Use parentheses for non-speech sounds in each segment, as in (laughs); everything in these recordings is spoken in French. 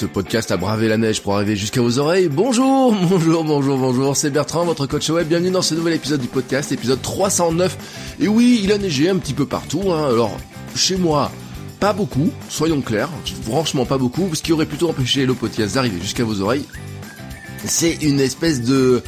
Ce podcast a bravé la neige pour arriver jusqu'à vos oreilles. Bonjour, (laughs) bonjour, bonjour, bonjour. C'est Bertrand, votre coach web. Bienvenue dans ce nouvel épisode du podcast, épisode 309. Et oui, il a neigé un petit peu partout. Hein. Alors, chez moi, pas beaucoup, soyons clairs. Franchement, pas beaucoup. Ce qui aurait plutôt empêché le podcast d'arriver jusqu'à vos oreilles, c'est une espèce de...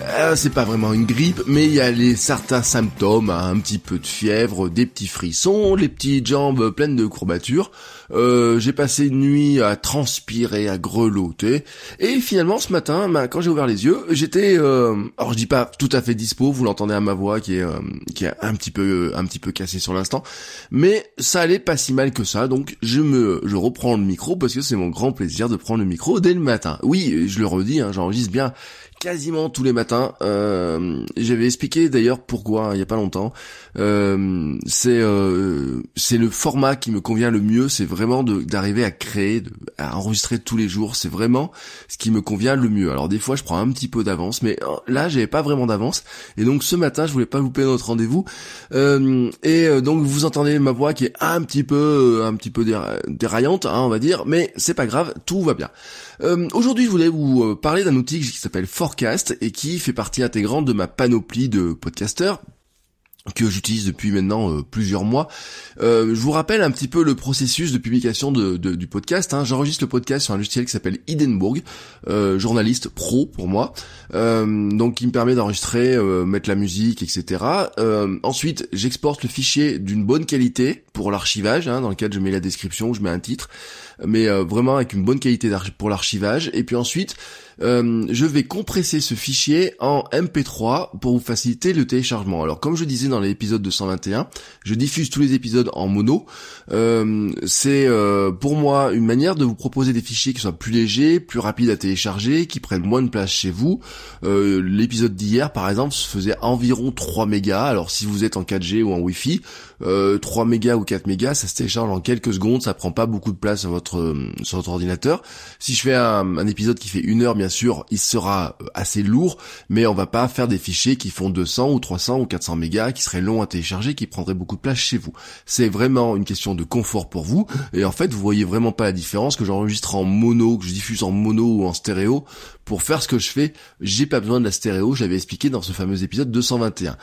Euh, c'est pas vraiment une grippe, mais il y a les certains symptômes, hein. un petit peu de fièvre, des petits frissons, les petites jambes pleines de courbatures. Euh, j'ai passé une nuit à transpirer, à grelotter, et finalement ce matin, bah, quand j'ai ouvert les yeux, j'étais, euh, alors je dis pas tout à fait dispo, vous l'entendez à ma voix qui est euh, qui est un petit peu un petit peu cassée sur l'instant, mais ça allait pas si mal que ça, donc je me je reprends le micro parce que c'est mon grand plaisir de prendre le micro dès le matin. Oui, je le redis, hein, j'enregistre bien quasiment tous les matins. Euh, J'avais expliqué d'ailleurs pourquoi hein, il y a pas longtemps. Euh, c'est euh, c'est le format qui me convient le mieux. C'est vraiment d'arriver à créer, à enregistrer tous les jours. C'est vraiment ce qui me convient le mieux. Alors des fois je prends un petit peu d'avance, mais euh, là j'avais pas vraiment d'avance. Et donc ce matin je voulais pas louper notre rendez-vous. Euh, et euh, donc vous entendez ma voix qui est un petit peu un petit peu déraillante, hein, on va dire, mais c'est pas grave, tout va bien. Aujourd'hui je voulais vous parler d'un outil qui s'appelle Forecast et qui fait partie intégrante de ma panoplie de podcasteurs que j'utilise depuis maintenant euh, plusieurs mois. Euh, je vous rappelle un petit peu le processus de publication de, du podcast. Hein. J'enregistre le podcast sur un logiciel qui s'appelle Hindenburg, euh, journaliste pro pour moi, donc qui me permet d'enregistrer, mettre la musique, etc. ensuite, j'exporte le fichier d'une bonne qualité pour l'archivage, hein, dans lequel je mets la description, je mets un titre, mais vraiment avec une bonne qualité pour l'archivage. Et puis ensuite, euh, je vais compresser ce fichier en MP3 pour vous faciliter le téléchargement. Alors comme je disais dans l'épisode 221, je diffuse tous les épisodes en mono. Euh, c'est euh, pour moi une manière de vous proposer des fichiers qui soient plus légers, plus rapides à télécharger, qui prennent moins de place chez vous. L'épisode d'hier par exemple se faisait environ 3 mégas. Alors si vous êtes en 4G ou en Wi-Fi, 3 mégas ou 4 mégas, ça se télécharge en quelques secondes, ça prend pas beaucoup de place sur votre, ordinateur. Si je fais un, un épisode qui fait une heure bien sûr, il sera euh, assez lourd, mais on va pas faire des fichiers qui font 200 ou 300 ou 400 mégas, qui seraient longs à télécharger, qui prendraient beaucoup de place chez vous. C'est vraiment une question de confort pour vous, et en fait, vous voyez vraiment pas la différence que j'enregistre en mono, que je diffuse en mono ou en stéréo. Pour faire ce que je fais, j'ai pas besoin de la stéréo, j'avais expliqué dans ce fameux épisode 221.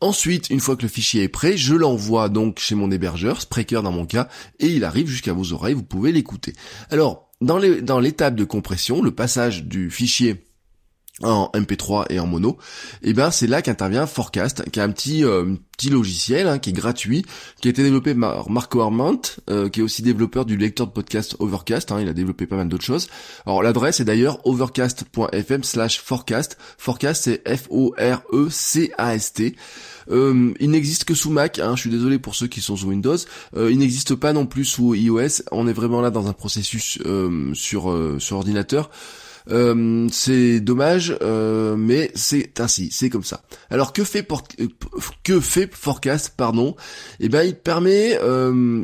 Ensuite, une fois que le fichier est prêt, je l'envoie donc chez mon hébergeur, Spreaker dans mon cas, et il arrive jusqu'à vos oreilles, vous pouvez l'écouter. Alors, dans l'étape de compression, le passage du fichier en MP3 et en mono, et eh ben c'est là qu'intervient Forecast, qui est un petit euh, petit logiciel hein, qui est gratuit, qui a été développé par Marco Armand, euh, qui est aussi développeur du lecteur de podcast Overcast. Hein, il a développé pas mal d'autres choses. Alors l'adresse est d'ailleurs overcast.fm/slash forecast. C'est F-O-R-E-C-A-S-T. Euh, il n'existe que sous Mac, hein, je suis désolé pour ceux qui sont sous Windows. Euh, il n'existe pas non plus sous iOS. On est vraiment là dans un processus euh, sur sur ordinateur. Euh, c'est dommage, euh, mais c'est ainsi, c'est comme ça. Alors que fait euh, que fait Forecast, pardon? Eh ben, il permet,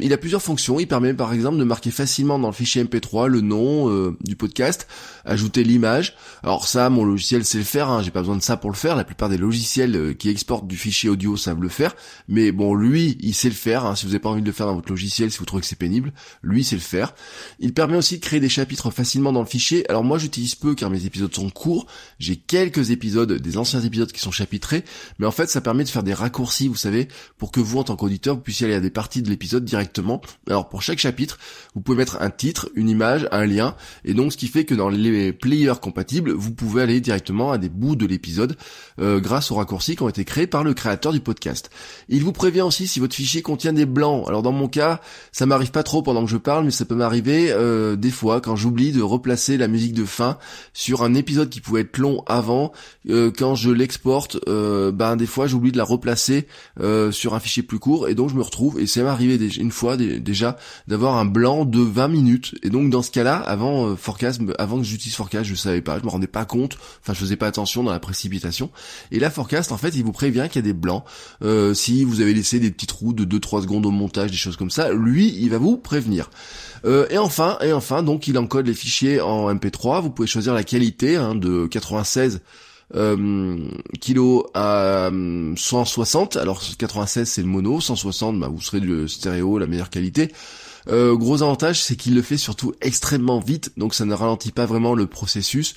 il a plusieurs fonctions. Il permet par exemple de marquer facilement dans le fichier MP3 le nom du podcast, ajouter l'image. Alors ça, mon logiciel sait le faire. Hein, J'ai pas besoin de ça pour le faire. La plupart des logiciels qui exportent du fichier audio savent le faire. Mais bon, lui, il sait le faire. Hein. Si vous n'avez pas envie de le faire dans votre logiciel, si vous trouvez que c'est pénible, lui, sait le faire. Il permet aussi de créer des chapitres facilement dans le fichier. Alors moi, j'utilise peu car mes épisodes sont courts. J'ai quelques épisodes, des anciens épisodes qui sont chapitrés, mais en fait ça permet de faire des raccourcis, vous savez, pour que vous en tant qu'auditeur vous puissiez aller à des parties de l'épisode directement. Alors pour chaque chapitre, vous pouvez mettre un titre, une image, un lien, et donc ce qui fait que dans les players compatibles, vous pouvez aller directement à des bouts de l'épisode euh, grâce aux raccourcis qui ont été créés par le créateur du podcast. Il vous prévient aussi si votre fichier contient des blancs. Alors dans mon cas, ça m'arrive pas trop pendant que je parle, mais ça peut m'arriver euh, des fois quand j'oublie de replacer la musique de fin sur un épisode qui pouvait être long avant, euh, quand je l'exporte, euh, ben des fois j'oublie de la replacer euh, sur un fichier plus court et donc je me retrouve et c'est arrivé une fois déjà d'avoir un blanc de 20 minutes et donc dans ce cas-là, avant Forecast, avant que j'utilise Forecast, je savais pas, je me rendais pas compte, enfin je faisais pas attention dans la précipitation et là Forecast en fait il vous prévient qu'il y a des blancs si vous avez laissé des petits trous de 2-3 secondes au montage, des choses comme ça, lui il va vous prévenir. Et enfin, et enfin, donc il encode les fichiers en MP3. Vous pouvez choisir la qualité hein, de 96 euh, kg à 160. Euh, Alors 96 c'est le mono, 160 bah, vous serez du stéréo, la meilleure qualité. Euh, gros avantage, c'est qu'il le fait surtout extrêmement vite, donc ça ne ralentit pas vraiment le processus.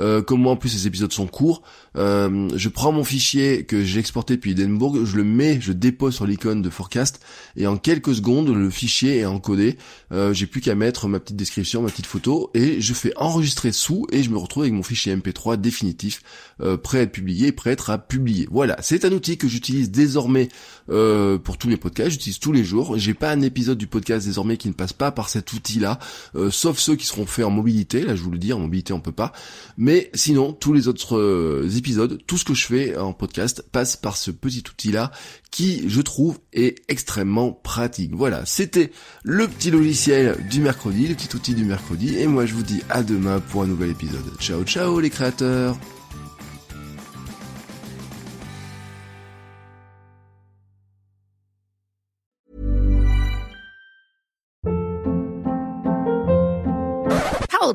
Euh, comme moi en plus les épisodes sont courts, euh, je prends mon fichier que j'ai exporté depuis Edinburgh, je le mets, je dépose sur l'icône de Forecast, et en quelques secondes le fichier est encodé. Euh, j'ai plus qu'à mettre ma petite description, ma petite photo, et je fais enregistrer sous, et je me retrouve avec mon fichier MP3 définitif, prêt à être publié, prêt à être à publier. Voilà, c'est un outil que j'utilise désormais pour tous mes podcasts, j'utilise tous les jours. J'ai pas un épisode du podcast désormais qui ne passe pas par cet outil-là, sauf ceux qui seront faits en mobilité. Là, je vous le dis, en mobilité on peut pas. Mais sinon, tous les autres euh, épisodes, tout ce que je fais en podcast passe par ce petit outil-là qui, je trouve, est extrêmement pratique. Voilà, c'était le petit logiciel du mercredi, le petit outil du mercredi. Et moi, je vous dis à demain pour un nouvel épisode. Ciao, ciao les créateurs